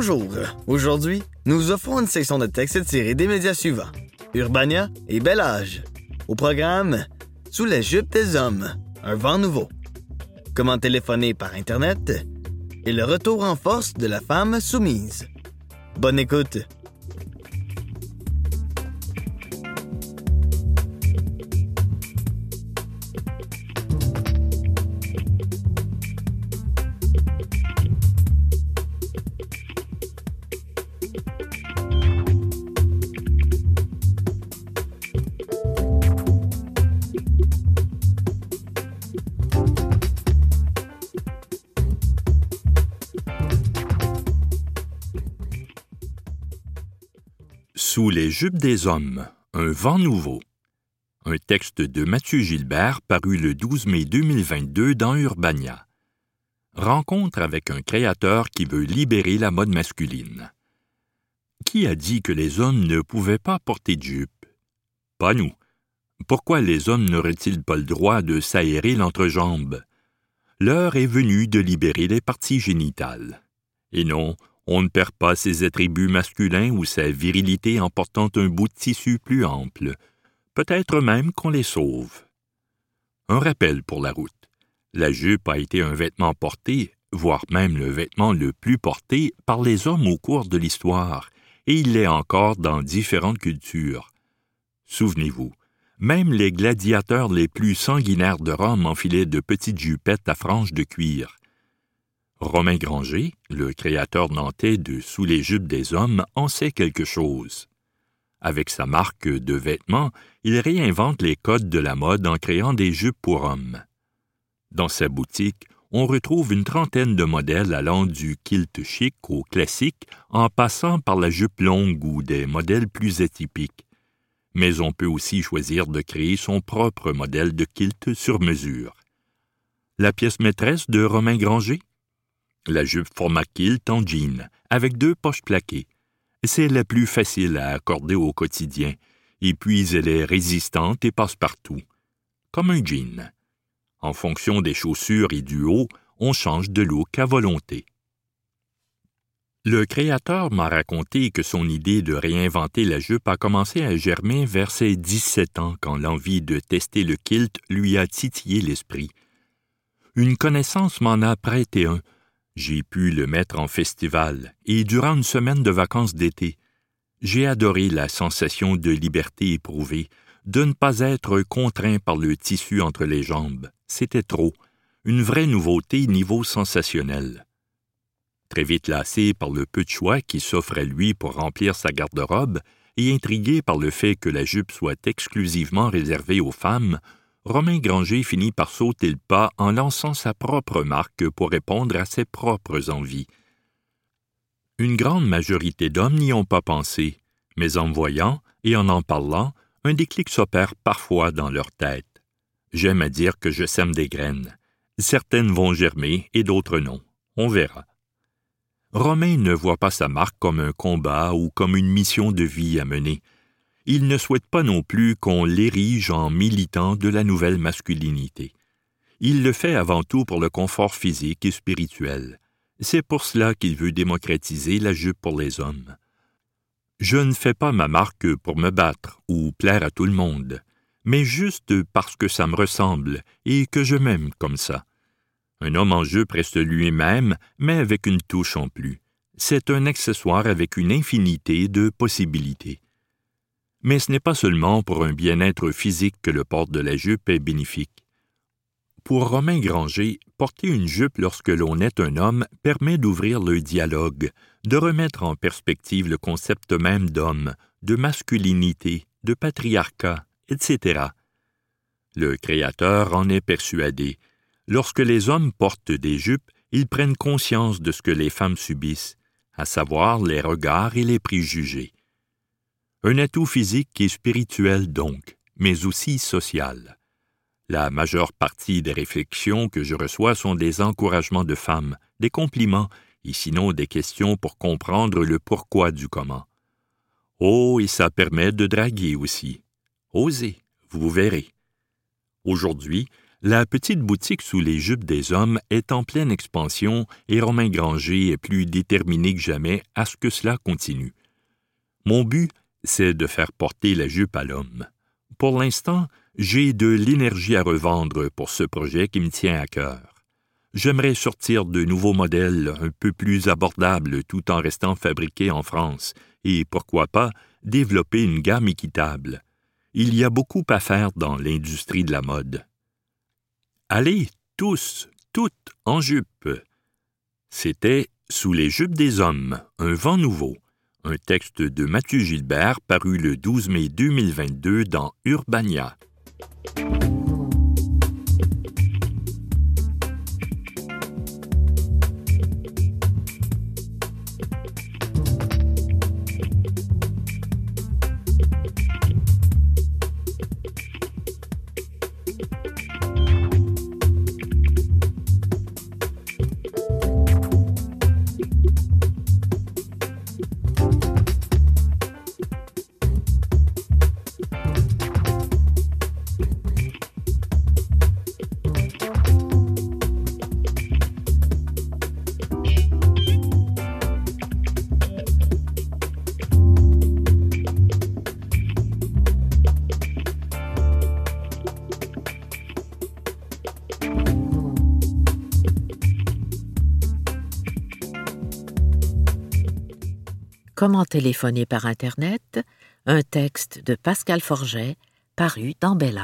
Bonjour. Aujourd'hui, nous offrons une section de texte tirée des médias suivants Urbania et Bel Âge. Au programme Sous les jupes des hommes, un vent nouveau. Comment téléphoner par Internet et le retour en force de la femme soumise. Bonne écoute. Les jupes des hommes, un vent nouveau. Un texte de Mathieu Gilbert paru le 12 mai 2022 dans Urbania. Rencontre avec un créateur qui veut libérer la mode masculine. Qui a dit que les hommes ne pouvaient pas porter de jupe? Pas nous. Pourquoi les hommes n'auraient-ils pas le droit de s'aérer l'entrejambe? L'heure est venue de libérer les parties génitales. Et non, on ne perd pas ses attributs masculins ou sa virilité en portant un bout de tissu plus ample. Peut-être même qu'on les sauve. Un rappel pour la route. La jupe a été un vêtement porté, voire même le vêtement le plus porté, par les hommes au cours de l'histoire, et il l'est encore dans différentes cultures. Souvenez-vous, même les gladiateurs les plus sanguinaires de Rome enfilaient de petites jupettes à franges de cuir. Romain Granger, le créateur nantais de Sous les jupes des hommes, en sait quelque chose. Avec sa marque de vêtements, il réinvente les codes de la mode en créant des jupes pour hommes. Dans sa boutique, on retrouve une trentaine de modèles allant du kilt chic au classique en passant par la jupe longue ou des modèles plus atypiques. Mais on peut aussi choisir de créer son propre modèle de kilt sur mesure. La pièce maîtresse de Romain Granger? La jupe format kilt en jean, avec deux poches plaquées. C'est la plus facile à accorder au quotidien, et puis elle est résistante et passe partout. Comme un jean. En fonction des chaussures et du haut, on change de look à volonté. Le créateur m'a raconté que son idée de réinventer la jupe a commencé à germer vers ses 17 ans quand l'envie de tester le kilt lui a titillé l'esprit. Une connaissance m'en a prêté un, j'ai pu le mettre en festival et durant une semaine de vacances d'été, j'ai adoré la sensation de liberté éprouvée, de ne pas être contraint par le tissu entre les jambes. C'était trop, une vraie nouveauté niveau sensationnel. Très vite lassé par le peu de choix qui s'offre à lui pour remplir sa garde-robe, et intrigué par le fait que la jupe soit exclusivement réservée aux femmes, Romain Granger finit par sauter le pas en lançant sa propre marque pour répondre à ses propres envies. Une grande majorité d'hommes n'y ont pas pensé, mais en voyant et en en parlant, un déclic s'opère parfois dans leur tête. J'aime à dire que je sème des graines. Certaines vont germer et d'autres non. On verra. Romain ne voit pas sa marque comme un combat ou comme une mission de vie à mener il ne souhaite pas non plus qu'on l'érige en militant de la nouvelle masculinité. Il le fait avant tout pour le confort physique et spirituel. C'est pour cela qu'il veut démocratiser la jupe pour les hommes. Je ne fais pas ma marque pour me battre ou plaire à tout le monde, mais juste parce que ça me ressemble et que je m'aime comme ça. Un homme en jupe reste lui-même, mais avec une touche en plus. C'est un accessoire avec une infinité de possibilités. Mais ce n'est pas seulement pour un bien-être physique que le port de la jupe est bénéfique. Pour Romain Granger, porter une jupe lorsque l'on est un homme permet d'ouvrir le dialogue, de remettre en perspective le concept même d'homme, de masculinité, de patriarcat, etc. Le Créateur en est persuadé. Lorsque les hommes portent des jupes, ils prennent conscience de ce que les femmes subissent, à savoir les regards et les préjugés. Un atout physique et spirituel donc, mais aussi social. La majeure partie des réflexions que je reçois sont des encouragements de femmes, des compliments, et sinon des questions pour comprendre le pourquoi du comment. Oh, et ça permet de draguer aussi. Osez, vous verrez. Aujourd'hui, la petite boutique sous les jupes des hommes est en pleine expansion et Romain Granger est plus déterminé que jamais à ce que cela continue. Mon but, c'est de faire porter la jupe à l'homme. Pour l'instant, j'ai de l'énergie à revendre pour ce projet qui me tient à cœur. J'aimerais sortir de nouveaux modèles un peu plus abordables tout en restant fabriqués en France et, pourquoi pas, développer une gamme équitable. Il y a beaucoup à faire dans l'industrie de la mode. Allez, tous, toutes en jupe. C'était Sous les jupes des hommes, un vent nouveau, un texte de Mathieu Gilbert paru le 12 mai 2022 dans Urbania. Comment téléphoner par Internet? Un texte de Pascal Forget paru dans Bel.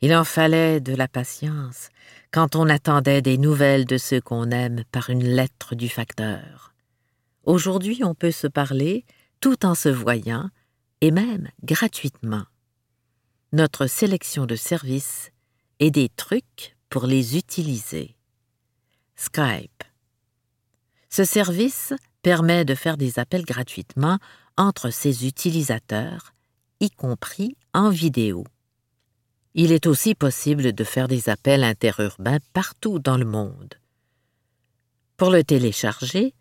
Il en fallait de la patience quand on attendait des nouvelles de ceux qu'on aime par une lettre du facteur. Aujourd'hui, on peut se parler tout en se voyant et même gratuitement. Notre sélection de services et des trucs pour les utiliser. Skype. Ce service permet de faire des appels gratuitement entre ses utilisateurs, y compris en vidéo. Il est aussi possible de faire des appels interurbains partout dans le monde. Pour le télécharger,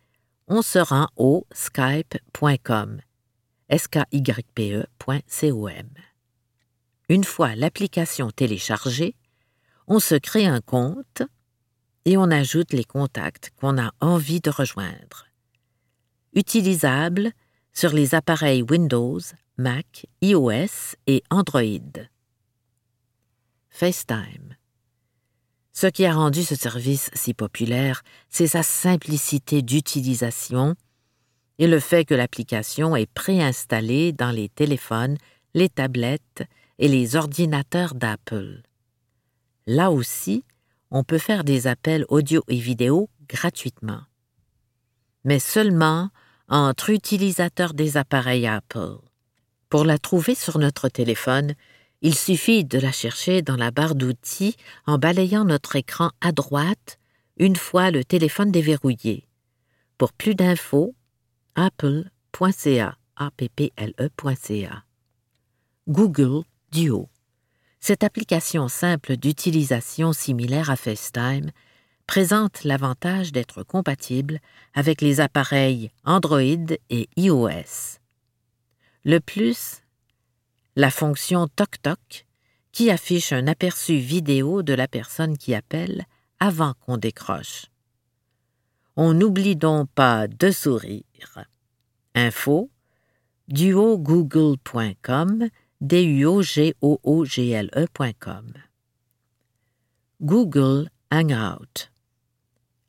on se rend au skype.com, skype.com. Une fois l'application téléchargée, on se crée un compte et on ajoute les contacts qu'on a envie de rejoindre utilisable sur les appareils Windows, Mac, iOS et Android. FaceTime. Ce qui a rendu ce service si populaire, c'est sa simplicité d'utilisation et le fait que l'application est préinstallée dans les téléphones, les tablettes et les ordinateurs d'Apple. Là aussi, on peut faire des appels audio et vidéo gratuitement. Mais seulement entre utilisateurs des appareils Apple. Pour la trouver sur notre téléphone, il suffit de la chercher dans la barre d'outils en balayant notre écran à droite une fois le téléphone déverrouillé. Pour plus d'infos, apple.ca, apple.ca. Google Duo. Cette application simple d'utilisation similaire à FaceTime présente l'avantage d'être compatible avec les appareils Android et iOS. Le plus, la fonction Toc Toc qui affiche un aperçu vidéo de la personne qui appelle avant qu'on décroche. On n'oublie donc pas de sourire. Info duogoogle.com d u o g o o g l e.com Google Hangout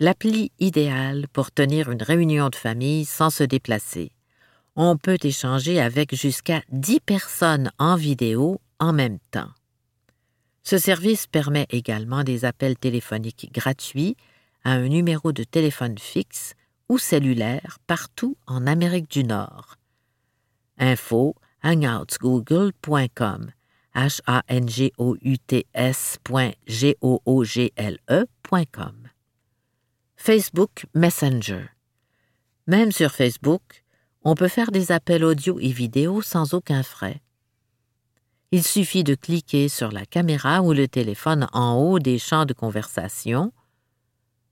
l'appli idéale pour tenir une réunion de famille sans se déplacer. On peut échanger avec jusqu'à 10 personnes en vidéo en même temps. Ce service permet également des appels téléphoniques gratuits à un numéro de téléphone fixe ou cellulaire partout en Amérique du Nord. Info hangoutsgoogle.com h a n g o u t s.g o o g l e.com Facebook Messenger. Même sur Facebook, on peut faire des appels audio et vidéo sans aucun frais. Il suffit de cliquer sur la caméra ou le téléphone en haut des champs de conversation.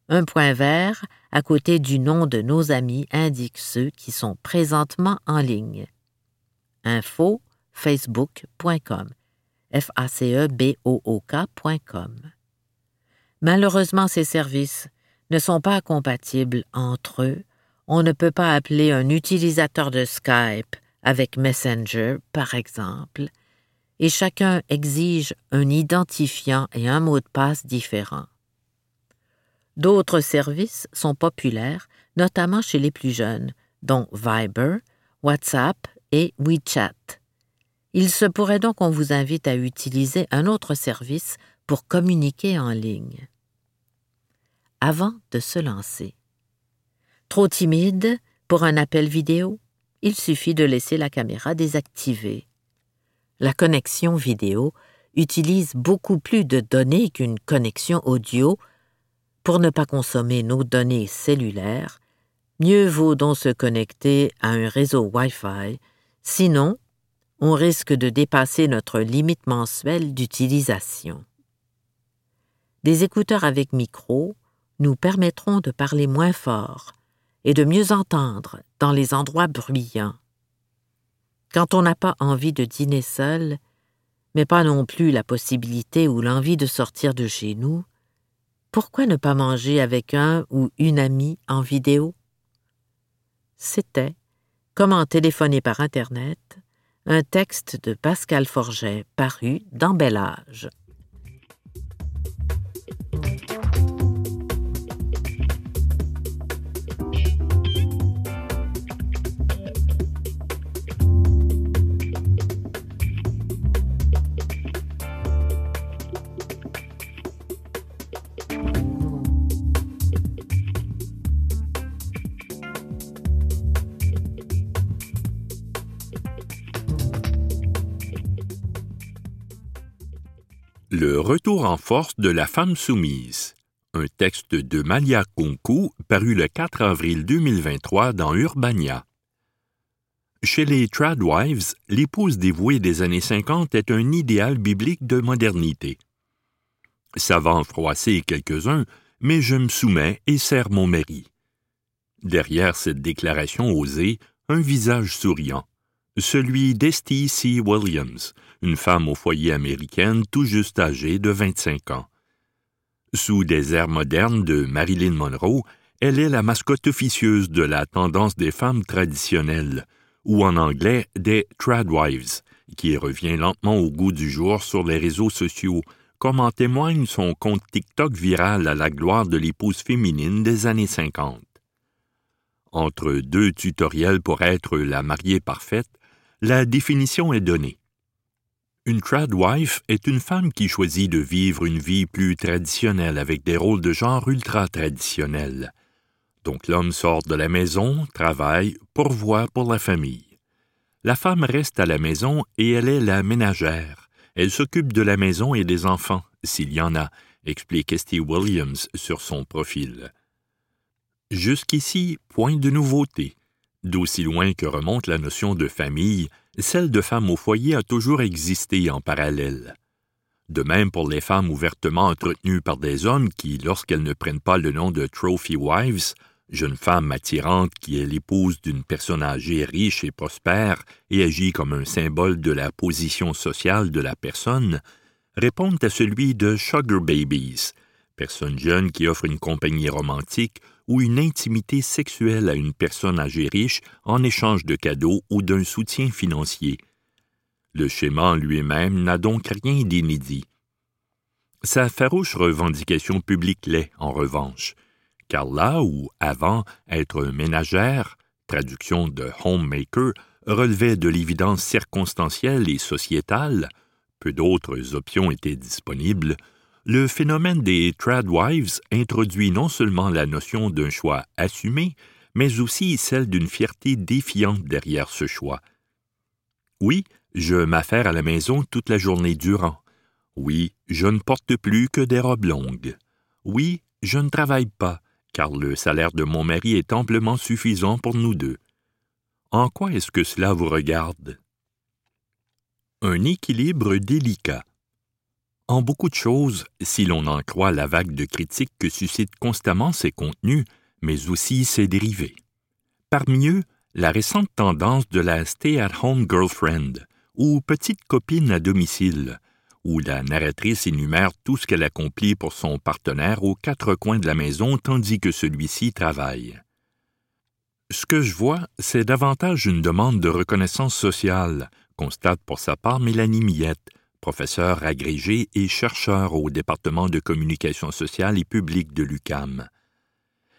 Un point vert à côté du nom de nos amis indique ceux qui sont présentement en ligne. Info facebook.com f a c e b o o. Malheureusement, ces services ne sont pas compatibles entre eux. On ne peut pas appeler un utilisateur de Skype avec Messenger, par exemple, et chacun exige un identifiant et un mot de passe différents. D'autres services sont populaires, notamment chez les plus jeunes, dont Viber, WhatsApp et WeChat. Il se pourrait donc qu'on vous invite à utiliser un autre service pour communiquer en ligne. Avant de se lancer. Trop timide pour un appel vidéo? Il suffit de laisser la caméra désactivée. La connexion vidéo utilise beaucoup plus de données qu'une connexion audio. Pour ne pas consommer nos données cellulaires, mieux vaut donc se connecter à un réseau Wi-Fi, sinon on risque de dépasser notre limite mensuelle d'utilisation. Des écouteurs avec micro nous permettront de parler moins fort et de mieux entendre dans les endroits bruyants. Quand on n'a pas envie de dîner seul, mais pas non plus la possibilité ou l'envie de sortir de chez nous, pourquoi ne pas manger avec un ou une amie en vidéo? C'était Comment téléphoner par Internet, un texte de Pascal Forget paru dans Bel Âge. Retour en force de la femme soumise. Un texte de Malia Kunku paru le 4 avril 2023 dans Urbania. Chez les Tradwives, l'épouse dévouée des années 50 est un idéal biblique de modernité. Ça va en froisser quelques-uns, mais je me soumets et sers mon mari. Derrière cette déclaration osée, un visage souriant celui d'Esty C. Williams, une femme au foyer américaine tout juste âgée de 25 ans. Sous des airs modernes de Marilyn Monroe, elle est la mascotte officieuse de la tendance des femmes traditionnelles, ou en anglais des tradwives, qui revient lentement au goût du jour sur les réseaux sociaux, comme en témoigne son compte TikTok viral à la gloire de l'épouse féminine des années 50. Entre deux tutoriels pour être la mariée parfaite, la définition est donnée. Une tradwife est une femme qui choisit de vivre une vie plus traditionnelle avec des rôles de genre ultra traditionnels. Donc l'homme sort de la maison, travaille, pourvoit pour la famille. La femme reste à la maison et elle est la ménagère. Elle s'occupe de la maison et des enfants, s'il y en a, explique Esty Williams sur son profil. Jusqu'ici, point de nouveauté. D'aussi loin que remonte la notion de famille, celle de femme au foyer a toujours existé en parallèle. De même pour les femmes ouvertement entretenues par des hommes qui, lorsqu'elles ne prennent pas le nom de trophy wives, jeune femme attirante qui est l'épouse d'une personne âgée riche et prospère et agit comme un symbole de la position sociale de la personne, répondent à celui de sugar babies, personnes jeunes qui offrent une compagnie romantique ou une intimité sexuelle à une personne âgée riche en échange de cadeaux ou d'un soutien financier. Le schéma lui-même n'a donc rien d'inédit. Sa farouche revendication publique l'est, en revanche, car là où, avant, être ménagère, traduction de homemaker, relevait de l'évidence circonstancielle et sociétale, peu d'autres options étaient disponibles, le phénomène des tradwives introduit non seulement la notion d'un choix assumé, mais aussi celle d'une fierté défiante derrière ce choix. Oui, je m'affaire à la maison toute la journée durant. Oui, je ne porte plus que des robes longues. Oui, je ne travaille pas, car le salaire de mon mari est amplement suffisant pour nous deux. En quoi est-ce que cela vous regarde? Un équilibre délicat. En beaucoup de choses, si l'on en croit la vague de critiques que suscitent constamment ces contenus, mais aussi ses dérivés. Parmi eux, la récente tendance de la stay-at-home girlfriend, ou petite copine à domicile, où la narratrice énumère tout ce qu'elle accomplit pour son partenaire aux quatre coins de la maison tandis que celui-ci travaille. Ce que je vois, c'est davantage une demande de reconnaissance sociale, constate pour sa part Mélanie Millette, professeure agrégée et chercheur au département de communication sociale et publique de l'UCAM.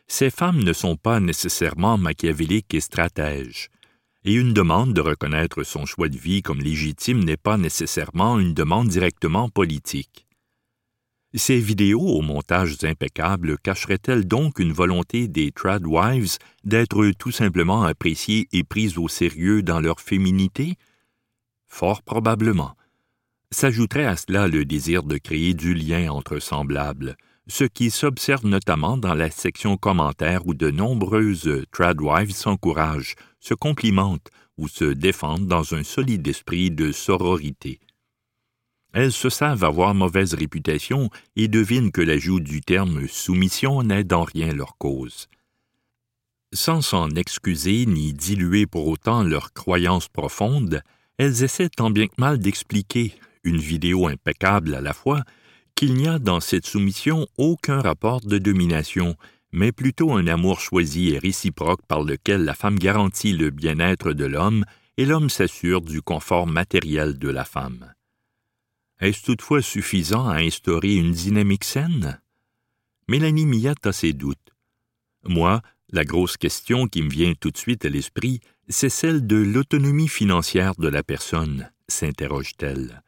Ces femmes ne sont pas nécessairement machiavéliques et stratèges, et une demande de reconnaître son choix de vie comme légitime n'est pas nécessairement une demande directement politique. Ces vidéos aux montages impeccables cacheraient-elles donc une volonté des tradwives d'être tout simplement appréciées et prises au sérieux dans leur féminité? Fort probablement. S'ajouterait à cela le désir de créer du lien entre semblables, ce qui s'observe notamment dans la section commentaires où de nombreuses tradwives s'encouragent, se complimentent ou se défendent dans un solide esprit de sororité. Elles se savent avoir mauvaise réputation et devinent que l'ajout du terme soumission n'aide en rien leur cause. Sans s'en excuser ni diluer pour autant leurs croyances profondes, elles essaient tant bien que mal d'expliquer, une vidéo impeccable à la fois, qu'il n'y a dans cette soumission aucun rapport de domination, mais plutôt un amour choisi et réciproque par lequel la femme garantit le bien-être de l'homme et l'homme s'assure du confort matériel de la femme. Est-ce toutefois suffisant à instaurer une dynamique saine? Mélanie Millette a ses doutes. Moi, la grosse question qui me vient tout de suite à l'esprit, c'est celle de l'autonomie financière de la personne, s'interroge-t-elle.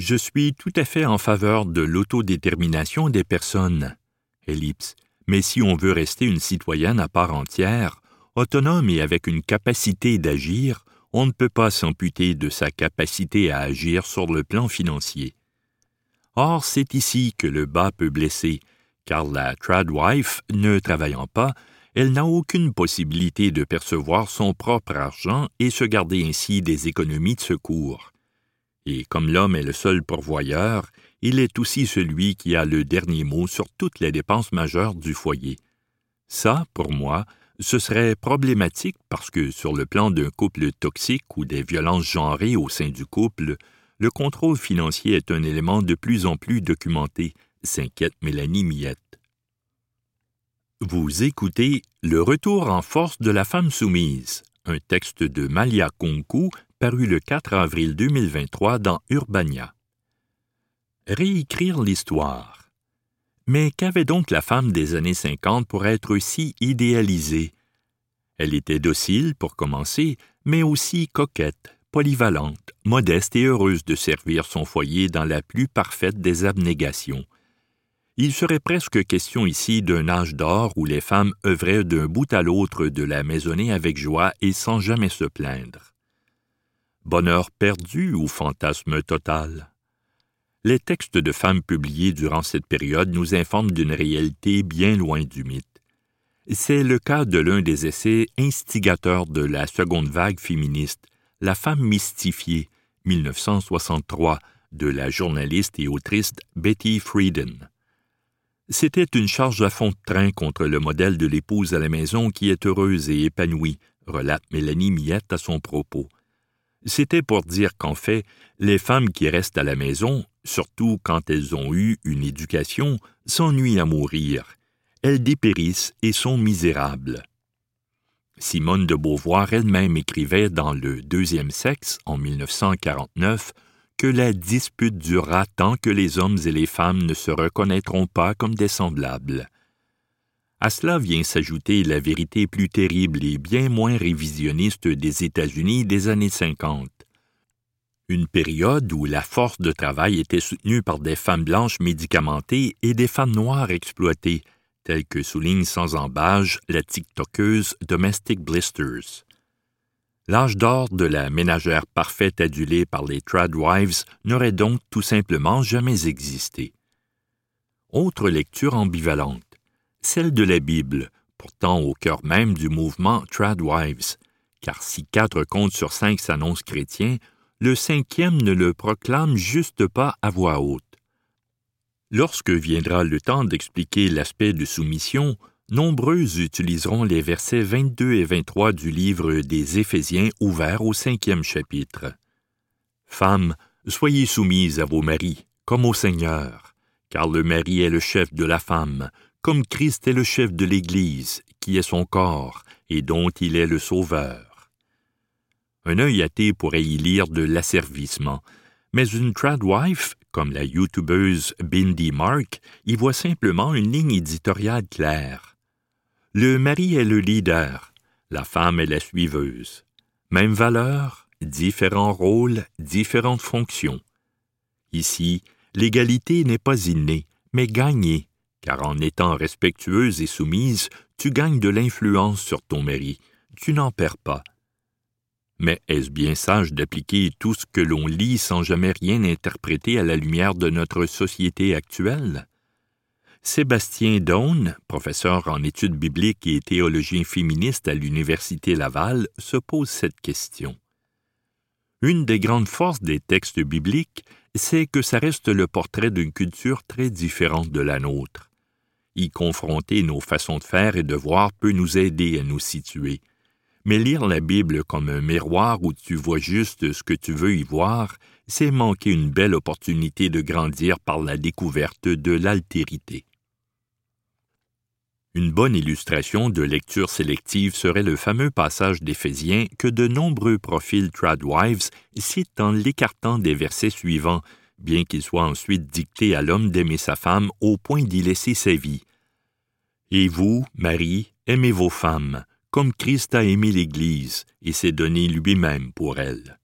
Je suis tout à fait en faveur de l'autodétermination des personnes. Ellipse. Mais si on veut rester une citoyenne à part entière, autonome et avec une capacité d'agir, on ne peut pas s'amputer de sa capacité à agir sur le plan financier. Or, c'est ici que le bas peut blesser, car la tradwife, ne travaillant pas, elle n'a aucune possibilité de percevoir son propre argent et se garder ainsi des économies de secours. Et comme l'homme est le seul pourvoyeur, il est aussi celui qui a le dernier mot sur toutes les dépenses majeures du foyer. Ça, pour moi, ce serait problématique parce que sur le plan d'un couple toxique ou des violences genrées au sein du couple, le contrôle financier est un élément de plus en plus documenté, s'inquiète Mélanie Miette. Vous écoutez Le retour en force de la femme soumise, un texte de Malia Konku paru le 4 avril 2023 dans Urbania. Réécrire l'histoire. Mais qu'avait donc la femme des années 50 pour être si idéalisée? Elle était docile, pour commencer, mais aussi coquette, polyvalente, modeste et heureuse de servir son foyer dans la plus parfaite des abnégations. Il serait presque question ici d'un âge d'or où les femmes œuvraient d'un bout à l'autre de la maisonnée avec joie et sans jamais se plaindre. Bonheur perdu ou fantasme total? Les textes de femmes publiés durant cette période nous informent d'une réalité bien loin du mythe. C'est le cas de l'un des essais instigateurs de la seconde vague féministe, La femme mystifiée, 1963, de la journaliste et autrice Betty Friedan. C'était une charge à fond de train contre le modèle de l'épouse à la maison qui est heureuse et épanouie, relate Mélanie Miette à son propos. C'était pour dire qu'en fait, les femmes qui restent à la maison surtout quand elles ont eu une éducation, s'ennuient à mourir. Elles dépérissent et sont misérables. Simone de Beauvoir elle-même écrivait dans Le Deuxième Sexe, en 1949, que la dispute durera tant que les hommes et les femmes ne se reconnaîtront pas comme des semblables. À cela vient s'ajouter la vérité plus terrible et bien moins révisionniste des États-Unis des années 50 une période où la force de travail était soutenue par des femmes blanches médicamentées et des femmes noires exploitées, telles que souligne sans embâge la TikTokeuse Domestic Blisters. L'âge d'or de la ménagère parfaite adulée par les tradwives n'aurait donc tout simplement jamais existé. Autre lecture ambivalente, celle de la Bible, pourtant au cœur même du mouvement Tradwives, car si quatre contes sur cinq s'annoncent chrétiens, le cinquième ne le proclame juste pas à voix haute. Lorsque viendra le temps d'expliquer l'aspect de soumission, nombreux utiliseront les versets 22 et 23 du livre des Éphésiens ouvert au cinquième chapitre. Femme, Soyez soumises à vos maris, comme au Seigneur, car le mari est le chef de la femme, comme Christ est le chef de l'Église, qui est son corps, et dont il est le sauveur. Un œil athée pourrait y lire de l'asservissement, mais une tradwife, comme la youtubeuse Bindi Mark, y voit simplement une ligne éditoriale claire. Le mari est le leader, la femme est la suiveuse. Même valeur, différents rôles, différentes fonctions. Ici, l'égalité n'est pas innée, mais gagnée, car en étant respectueuse et soumise, tu gagnes de l'influence sur ton mari, tu n'en perds pas. Mais est-ce bien sage d'appliquer tout ce que l'on lit sans jamais rien interpréter à la lumière de notre société actuelle? Sébastien Daune, professeur en études bibliques et théologien féministe à l'Université Laval, se pose cette question. Une des grandes forces des textes bibliques, c'est que ça reste le portrait d'une culture très différente de la nôtre. Y confronter nos façons de faire et de voir peut nous aider à nous situer. Mais lire la Bible comme un miroir où tu vois juste ce que tu veux y voir, c'est manquer une belle opportunité de grandir par la découverte de l'altérité. Une bonne illustration de lecture sélective serait le fameux passage d'Éphésiens que de nombreux profils tradwives citent en l'écartant des versets suivants, bien qu'il soit ensuite dicté à l'homme d'aimer sa femme au point d'y laisser sa vie. Et vous, Marie, aimez vos femmes, comme Christ a aimé l'Église et s'est donné lui-même pour elle.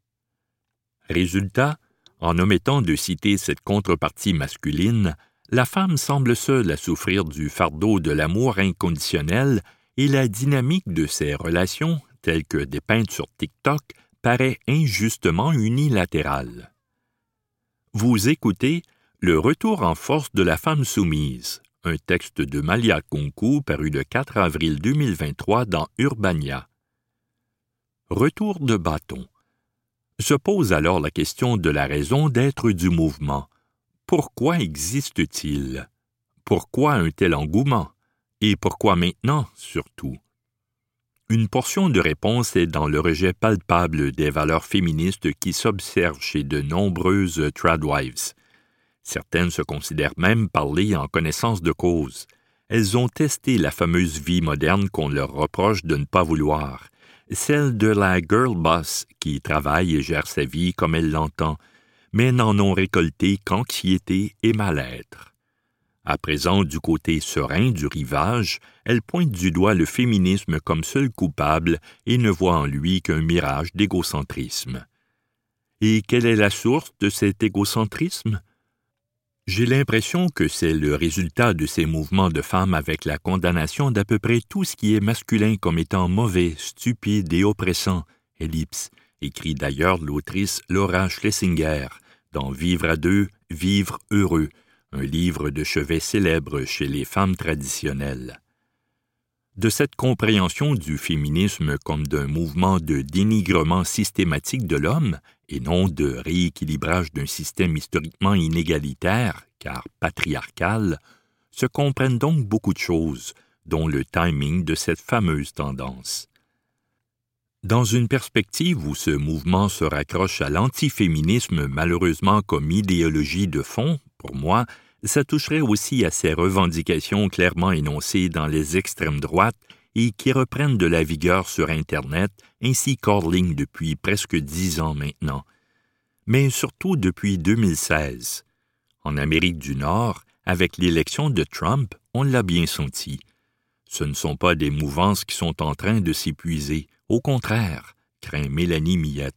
Résultat, en omettant de citer cette contrepartie masculine, la femme semble seule à souffrir du fardeau de l'amour inconditionnel et la dynamique de ses relations, telle que dépeinte sur TikTok, paraît injustement unilatérale. Vous écoutez Le retour en force de la femme soumise, un texte de Malia Kunku paru le 4 avril 2023 dans Urbania. Retour de bâton. Se pose alors la question de la raison d'être du mouvement pourquoi existe-t-il? Pourquoi un tel engouement? Et pourquoi maintenant, surtout? Une portion de réponse est dans le rejet palpable des valeurs féministes qui s'observent chez de nombreuses tradwives. Certaines se considèrent même parler en connaissance de cause. Elles ont testé la fameuse vie moderne qu'on leur reproche de ne pas vouloir, celle de la girl boss qui travaille et gère sa vie comme elle l'entend, mais n'en ont récolté qu'anxiété et mal-être. À présent, du côté serein du rivage, elle pointe du doigt le féminisme comme seul coupable et ne voit en lui qu'un mirage d'égocentrisme. Et quelle est la source de cet égocentrisme? J'ai l'impression que c'est le résultat de ces mouvements de femmes avec la condamnation d'à peu près tout ce qui est masculin comme étant mauvais, stupide et oppressant, ellipse, écrit d'ailleurs l'autrice Laura Schlesinger, dans Vivre à deux, Vivre heureux, un livre de chevet célèbre chez les femmes traditionnelles. De cette compréhension du féminisme comme d'un mouvement de dénigrement systématique de l'homme et non de rééquilibrage d'un système historiquement inégalitaire, car patriarcal, se comprennent donc beaucoup de choses, dont le timing de cette fameuse tendance. Dans une perspective où ce mouvement se raccroche à l'antiféminisme malheureusement comme idéologie de fond, pour moi, ça toucherait aussi à ces revendications clairement énoncées dans les extrêmes droites et qui reprennent de la vigueur sur Internet ainsi qu'hors ligne depuis presque dix ans maintenant, mais surtout depuis 2016. En Amérique du Nord, avec l'élection de Trump, on l'a bien senti. Ce ne sont pas des mouvances qui sont en train de s'épuiser, au contraire, craint Mélanie Millette.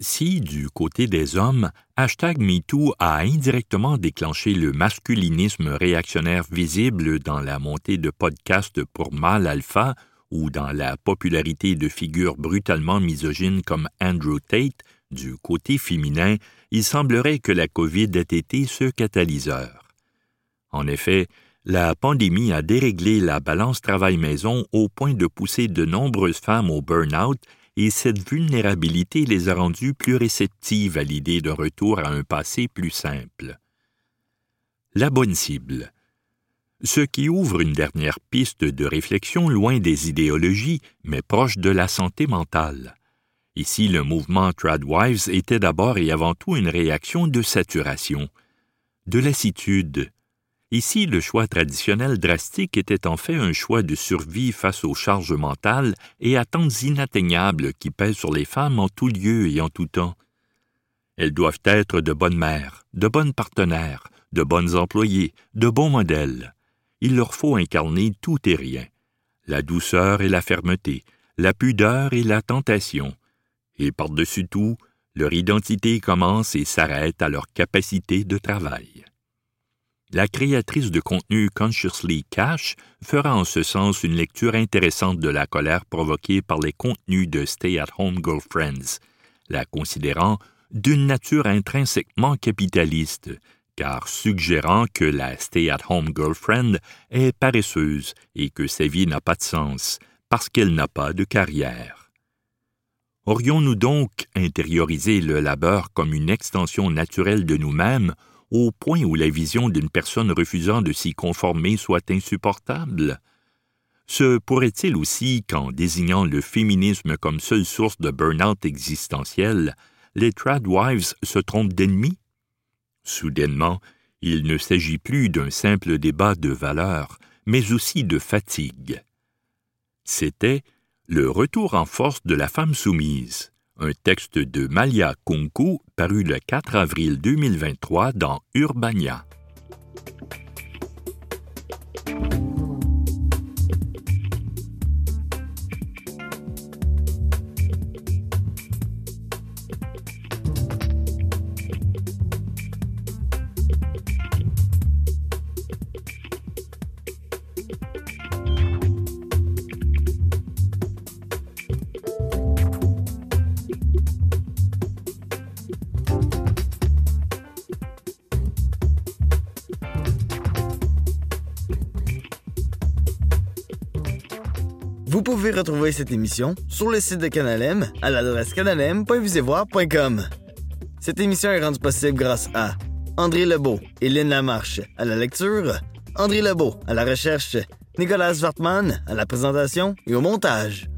Si, du côté des hommes, hashtag MeToo a indirectement déclenché le masculinisme réactionnaire visible dans la montée de podcasts pour mâles alpha ou dans la popularité de figures brutalement misogynes comme Andrew Tate, du côté féminin, il semblerait que la COVID ait été ce catalyseur. En effet, la pandémie a déréglé la balance travail-maison au point de pousser de nombreuses femmes au burn-out et cette vulnérabilité les a rendues plus réceptives à l'idée d'un retour à un passé plus simple. La bonne cible. Ce qui ouvre une dernière piste de réflexion loin des idéologies, mais proche de la santé mentale. Ici, le mouvement Tradwives était d'abord et avant tout une réaction de saturation, de lassitude. Ici, le choix traditionnel drastique était en fait un choix de survie face aux charges mentales et attentes inatteignables qui pèsent sur les femmes en tout lieu et en tout temps. Elles doivent être de bonnes mères, de bonnes partenaires, de bonnes employées, de bons modèles. Il leur faut incarner tout et rien, la douceur et la fermeté, la pudeur et la tentation, et par-dessus tout, leur identité commence et s'arrête à leur capacité de travail. La créatrice de contenu Consciously Cash fera en ce sens une lecture intéressante de la colère provoquée par les contenus de Stay at Home Girlfriends, la considérant d'une nature intrinsèquement capitaliste, car suggérant que la Stay at Home Girlfriend est paresseuse et que sa vie n'a pas de sens parce qu'elle n'a pas de carrière. Aurions-nous donc intériorisé le labeur comme une extension naturelle de nous-mêmes au point où la vision d'une personne refusant de s'y conformer soit insupportable? Se pourrait-il aussi qu'en désignant le féminisme comme seule source de burn-out existentiel, les tradwives se trompent d'ennemis? Soudainement, il ne s'agit plus d'un simple débat de valeurs, mais aussi de fatigue. C'était le retour en force de la femme soumise, un texte de Malia Kunku paru le 4 avril 2023 dans Urbania. Vous pouvez retrouver cette émission sur le site de Canalem à l'adresse canalem.visevoir.com. Cette émission est rendue possible grâce à André Lebeau et Lynn Lamarche à la lecture, André Lebeau à la recherche, Nicolas Wartman à la présentation et au montage.